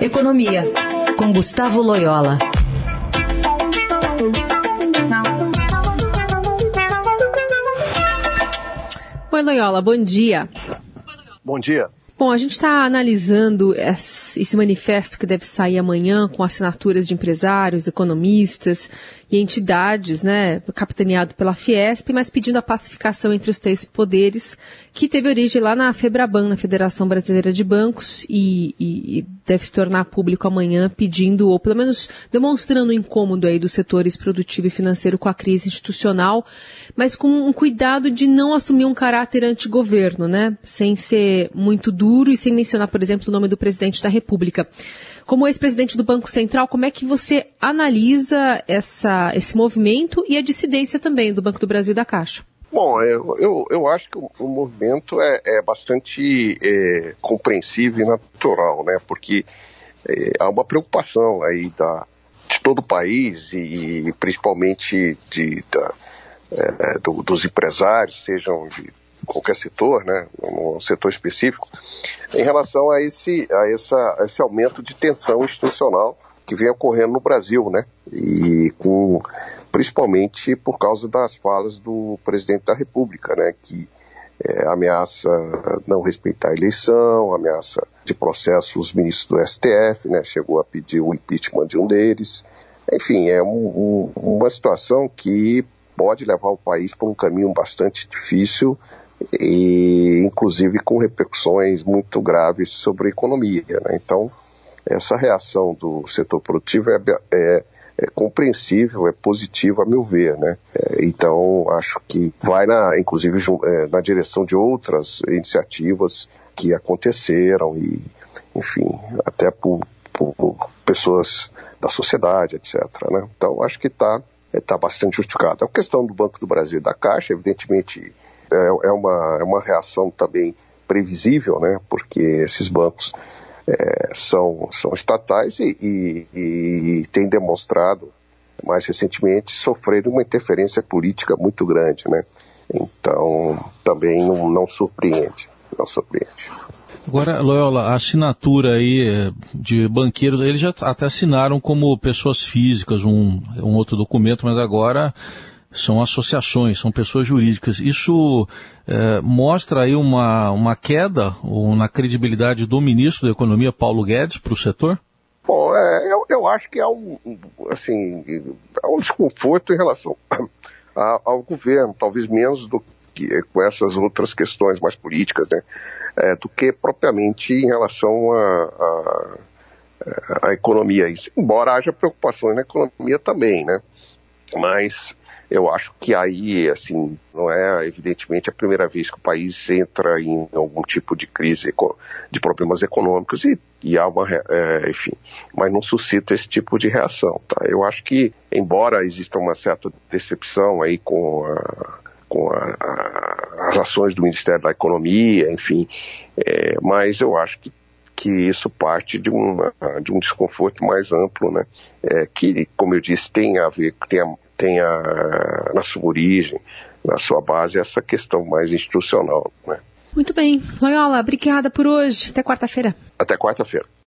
Economia, com Gustavo Loyola. Oi, Loyola, bom dia. Bom dia. Bom, a gente está analisando esse manifesto que deve sair amanhã com assinaturas de empresários, economistas e entidades, né, capitaneado pela Fiesp, mas pedindo a pacificação entre os três poderes, que teve origem lá na FEBRABAN, na Federação Brasileira de Bancos, e, e, e deve se tornar público amanhã, pedindo, ou pelo menos demonstrando o incômodo aí dos setores produtivo e financeiro com a crise institucional, mas com um cuidado de não assumir um caráter antigoverno, né, sem ser muito duro e sem mencionar, por exemplo, o nome do presidente da República. Como ex-presidente do Banco Central, como é que você analisa essa, esse movimento e a dissidência também do Banco do Brasil e da Caixa? Bom, eu, eu, eu acho que o, o movimento é, é bastante é, compreensível e natural, né? Porque é, há uma preocupação aí da, de todo o país e principalmente de, da, é, do, dos empresários, sejam de qualquer setor, né, um setor específico, em relação a esse, a, essa, a esse aumento de tensão institucional que vem ocorrendo no Brasil, né, e com, principalmente por causa das falas do presidente da República, né, que é, ameaça não respeitar a eleição, ameaça de processo os ministros do STF, né, chegou a pedir o impeachment de um deles. Enfim, é um, um, uma situação que pode levar o país por um caminho bastante difícil e inclusive com repercussões muito graves sobre a economia. Né? Então, essa reação do setor produtivo é, é, é compreensível, é positiva a meu ver. Né? É, então, acho que vai, na, inclusive, é, na direção de outras iniciativas que aconteceram e, enfim, até por, por pessoas da sociedade, etc. Né? Então, acho que está é, tá bastante justificado. A questão do Banco do Brasil e da Caixa, evidentemente, é, é, uma, é uma reação também previsível, né? Porque esses bancos é, são, são estatais e, e, e têm demonstrado mais recentemente sofrer uma interferência política muito grande, né? Então também não, não surpreende, não surpreende. Agora, Loyola, a assinatura aí é, de banqueiros, eles já até assinaram como pessoas físicas um, um outro documento, mas agora são associações, são pessoas jurídicas. Isso é, mostra aí uma, uma queda ou na credibilidade do ministro da Economia, Paulo Guedes, para o setor? Bom, é, eu, eu, acho que há um, assim, há um desconforto em relação a, ao governo, talvez menos do que com essas outras questões mais políticas, né, é, do que propriamente em relação à a, a, a, economia. Embora haja preocupações na economia também, né, mas eu acho que aí, assim, não é evidentemente a primeira vez que o país entra em algum tipo de crise, de problemas econômicos e, e há uma, é, enfim, mas não suscita esse tipo de reação, tá? Eu acho que, embora exista uma certa decepção aí com a, com a, a, as ações do Ministério da Economia, enfim, é, mas eu acho que que isso parte de, uma, de um desconforto mais amplo, né? É, que, como eu disse, tem a ver, tem a, tem a, na sua origem, na sua base, essa questão mais institucional. Né? Muito bem. Loyola, obrigada por hoje. Até quarta-feira. Até quarta-feira.